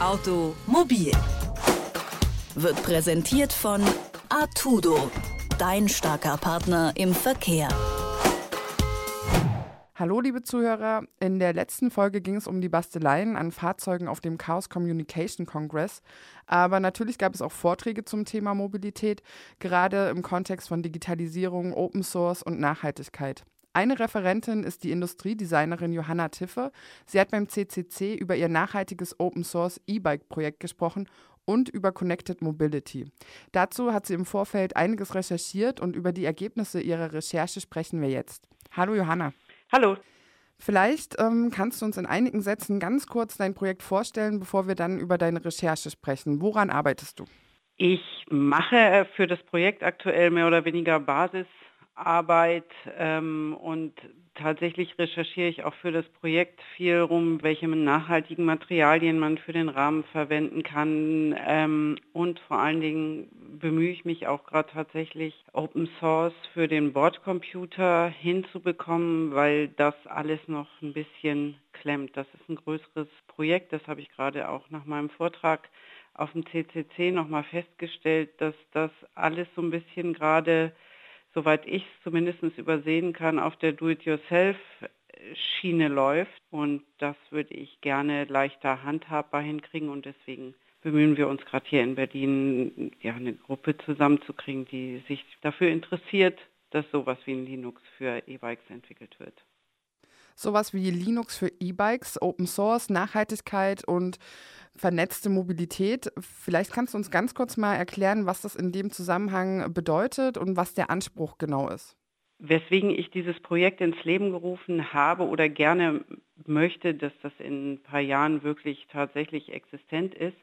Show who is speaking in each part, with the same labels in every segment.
Speaker 1: Automobil wird präsentiert von Artudo, dein starker Partner im Verkehr.
Speaker 2: Hallo, liebe Zuhörer. In der letzten Folge ging es um die Basteleien an Fahrzeugen auf dem Chaos Communication Congress. Aber natürlich gab es auch Vorträge zum Thema Mobilität, gerade im Kontext von Digitalisierung, Open Source und Nachhaltigkeit. Eine Referentin ist die Industriedesignerin Johanna Tiffe. Sie hat beim CCC über ihr nachhaltiges Open Source E-Bike-Projekt gesprochen und über Connected Mobility. Dazu hat sie im Vorfeld einiges recherchiert und über die Ergebnisse ihrer Recherche sprechen wir jetzt. Hallo Johanna.
Speaker 3: Hallo.
Speaker 2: Vielleicht ähm, kannst du uns in einigen Sätzen ganz kurz dein Projekt vorstellen, bevor wir dann über deine Recherche sprechen. Woran arbeitest du?
Speaker 3: Ich mache für das Projekt aktuell mehr oder weniger Basis Arbeit ähm, und tatsächlich recherchiere ich auch für das Projekt viel rum, welche nachhaltigen Materialien man für den Rahmen verwenden kann ähm, und vor allen Dingen bemühe ich mich auch gerade tatsächlich Open Source für den Bordcomputer hinzubekommen, weil das alles noch ein bisschen klemmt. Das ist ein größeres Projekt, das habe ich gerade auch nach meinem Vortrag auf dem CCC nochmal festgestellt, dass das alles so ein bisschen gerade soweit ich es zumindest übersehen kann, auf der Do-it-yourself-Schiene läuft. Und das würde ich gerne leichter handhabbar hinkriegen und deswegen bemühen wir uns gerade hier in Berlin, ja, eine Gruppe zusammenzukriegen, die sich dafür interessiert, dass sowas wie ein Linux für E-Bikes entwickelt wird
Speaker 2: sowas wie Linux für E-Bikes, Open Source, Nachhaltigkeit und vernetzte Mobilität. Vielleicht kannst du uns ganz kurz mal erklären, was das in dem Zusammenhang bedeutet und was der Anspruch genau ist.
Speaker 3: Weswegen ich dieses Projekt ins Leben gerufen habe oder gerne möchte, dass das in ein paar Jahren wirklich tatsächlich existent ist,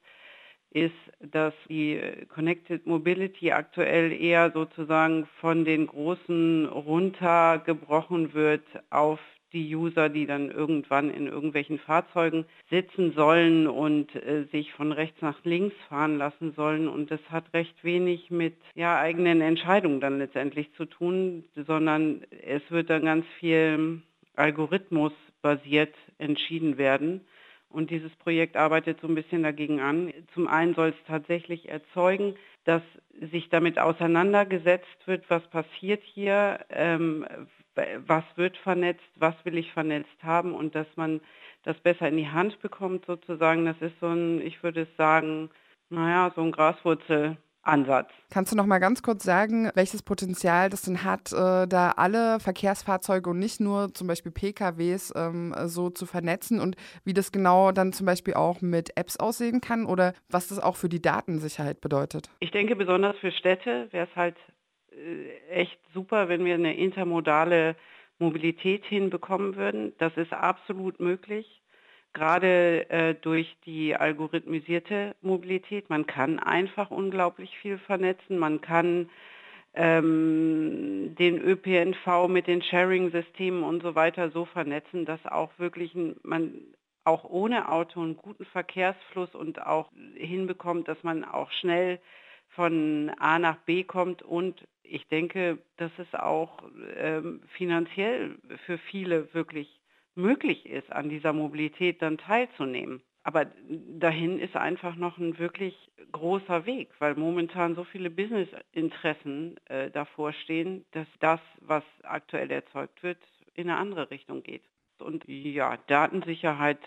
Speaker 3: ist, dass die Connected Mobility aktuell eher sozusagen von den Großen runtergebrochen wird auf die User, die dann irgendwann in irgendwelchen Fahrzeugen sitzen sollen und äh, sich von rechts nach links fahren lassen sollen. Und das hat recht wenig mit ja, eigenen Entscheidungen dann letztendlich zu tun, sondern es wird dann ganz viel Algorithmus basiert entschieden werden. Und dieses Projekt arbeitet so ein bisschen dagegen an. Zum einen soll es tatsächlich erzeugen, dass sich damit auseinandergesetzt wird, was passiert hier, ähm, was wird vernetzt, was will ich vernetzt haben und dass man das besser in die Hand bekommt sozusagen. Das ist so ein, ich würde sagen, naja, so ein Graswurzel. Ansatz.
Speaker 2: Kannst du noch mal ganz kurz sagen, welches Potenzial das denn hat, äh, da alle Verkehrsfahrzeuge und nicht nur zum Beispiel PKWs ähm, so zu vernetzen und wie das genau dann zum Beispiel auch mit Apps aussehen kann oder was das auch für die Datensicherheit bedeutet?
Speaker 3: Ich denke, besonders für Städte wäre es halt echt super, wenn wir eine intermodale Mobilität hinbekommen würden. Das ist absolut möglich, gerade äh, durch die algorithmisierte Mobilität. Man kann einfach unglaublich viel vernetzen. Man kann ähm, den ÖPNV mit den Sharing-Systemen und so weiter so vernetzen, dass auch wirklich man auch ohne Auto einen guten Verkehrsfluss und auch hinbekommt, dass man auch schnell von A nach B kommt und ich denke, dass es auch ähm, finanziell für viele wirklich möglich ist, an dieser Mobilität dann teilzunehmen. Aber dahin ist einfach noch ein wirklich großer Weg, weil momentan so viele Businessinteressen äh, davor stehen, dass das, was aktuell erzeugt wird, in eine andere Richtung geht. Und ja, Datensicherheit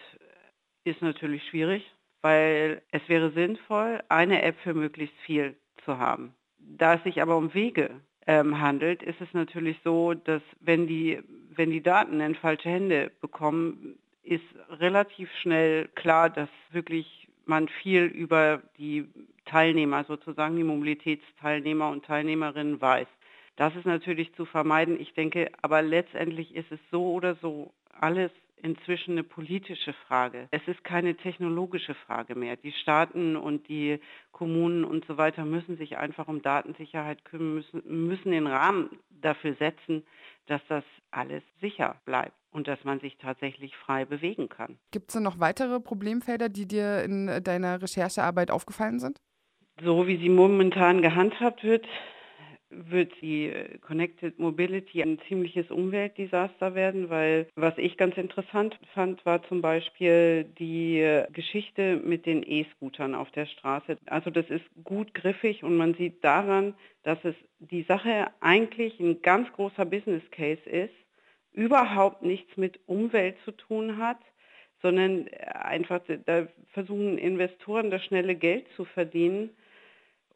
Speaker 3: ist natürlich schwierig, weil es wäre sinnvoll, eine App für möglichst viel zu haben. Da es sich aber um Wege ähm, handelt, ist es natürlich so, dass wenn die, wenn die Daten in falsche Hände bekommen, ist relativ schnell klar, dass wirklich man viel über die Teilnehmer, sozusagen die Mobilitätsteilnehmer und Teilnehmerinnen weiß. Das ist natürlich zu vermeiden. Ich denke, aber letztendlich ist es so oder so alles inzwischen eine politische Frage. Es ist keine technologische Frage mehr. Die Staaten und die Kommunen und so weiter müssen sich einfach um Datensicherheit kümmern, müssen, müssen den Rahmen dafür setzen, dass das alles sicher bleibt und dass man sich tatsächlich frei bewegen kann.
Speaker 2: Gibt es denn noch weitere Problemfelder, die dir in deiner Recherchearbeit aufgefallen sind?
Speaker 3: So wie sie momentan gehandhabt wird, wird die äh, Connected Mobility ein ziemliches Umweltdesaster werden, weil was ich ganz interessant fand, war zum Beispiel die äh, Geschichte mit den E-Scootern auf der Straße. Also das ist gut griffig und man sieht daran, dass es die Sache eigentlich ein ganz großer Business Case ist, überhaupt nichts mit Umwelt zu tun hat, sondern einfach da versuchen Investoren das schnelle Geld zu verdienen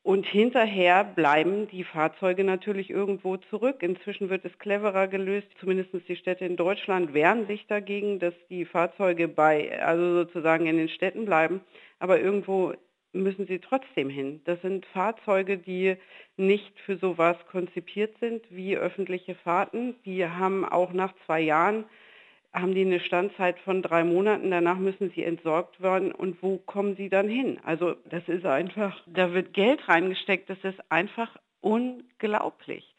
Speaker 3: und hinterher bleiben die Fahrzeuge natürlich irgendwo zurück. Inzwischen wird es cleverer gelöst. Zumindest die Städte in Deutschland wehren sich dagegen, dass die Fahrzeuge bei, also sozusagen in den Städten bleiben. Aber irgendwo müssen sie trotzdem hin. Das sind Fahrzeuge, die nicht für sowas konzipiert sind wie öffentliche Fahrten. Die haben auch nach zwei Jahren haben die eine Standzeit von drei Monaten, danach müssen sie entsorgt werden und wo kommen sie dann hin? Also das ist einfach, da wird Geld reingesteckt, das ist einfach unglaublich.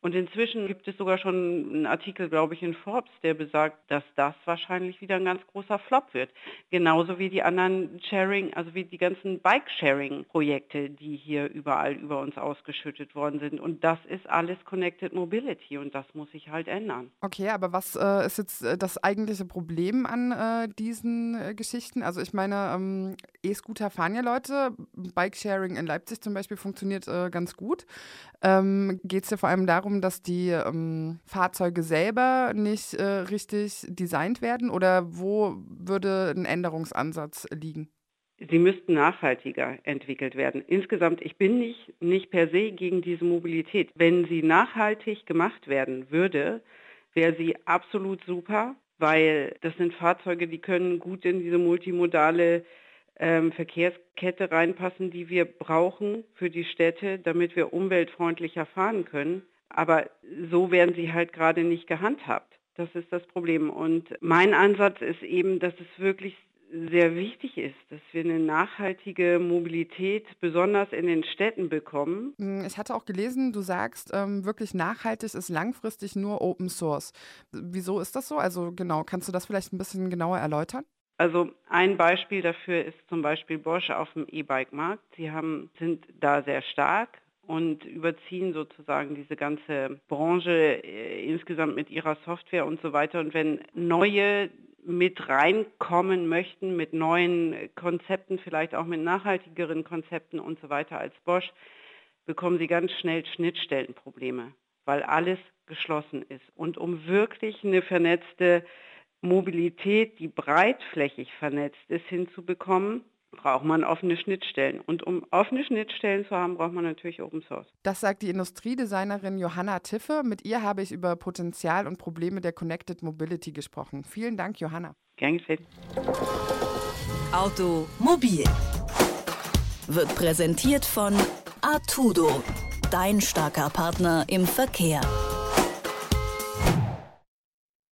Speaker 3: Und inzwischen gibt es sogar schon einen Artikel, glaube ich, in Forbes, der besagt, dass das wahrscheinlich wieder ein ganz großer Flop wird. Genauso wie die anderen Sharing, also wie die ganzen Bike-Sharing-Projekte, die hier überall über uns ausgeschüttet worden sind. Und das ist alles Connected Mobility und das muss sich halt ändern.
Speaker 2: Okay, aber was äh, ist jetzt äh, das eigentliche Problem an äh, diesen äh, Geschichten? Also ich meine, ähm, E-Scooter fahren ja Leute. Bike-Sharing in Leipzig zum Beispiel funktioniert äh, ganz gut. Ähm, Geht es ja vor allem darum, darum, dass die ähm, Fahrzeuge selber nicht äh, richtig designt werden oder wo würde ein Änderungsansatz liegen?
Speaker 3: Sie müssten nachhaltiger entwickelt werden. Insgesamt, ich bin nicht, nicht per se gegen diese Mobilität. Wenn sie nachhaltig gemacht werden würde, wäre sie absolut super, weil das sind Fahrzeuge, die können gut in diese multimodale ähm, Verkehrskette reinpassen, die wir brauchen für die Städte, damit wir umweltfreundlicher fahren können. Aber so werden sie halt gerade nicht gehandhabt. Das ist das Problem. Und mein Ansatz ist eben, dass es wirklich sehr wichtig ist, dass wir eine nachhaltige Mobilität besonders in den Städten bekommen.
Speaker 2: Hm, ich hatte auch gelesen, du sagst, ähm, wirklich nachhaltig ist langfristig nur Open Source. Wieso ist das so? Also genau, kannst du das vielleicht ein bisschen genauer erläutern?
Speaker 3: Also ein Beispiel dafür ist zum Beispiel Bosch auf dem E-Bike-Markt. Sie haben, sind da sehr stark, und überziehen sozusagen diese ganze Branche äh, insgesamt mit ihrer Software und so weiter. Und wenn neue mit reinkommen möchten, mit neuen Konzepten, vielleicht auch mit nachhaltigeren Konzepten und so weiter als Bosch, bekommen sie ganz schnell Schnittstellenprobleme, weil alles geschlossen ist. Und um wirklich eine vernetzte Mobilität, die breitflächig vernetzt ist, hinzubekommen, braucht man offene Schnittstellen. Und um offene Schnittstellen zu haben, braucht man natürlich Open Source.
Speaker 2: Das sagt die Industriedesignerin Johanna Tiffe. Mit ihr habe ich über Potenzial und Probleme der Connected Mobility gesprochen. Vielen Dank, Johanna.
Speaker 3: Gern geschehen.
Speaker 1: Automobil wird präsentiert von Artudo, dein starker Partner im Verkehr.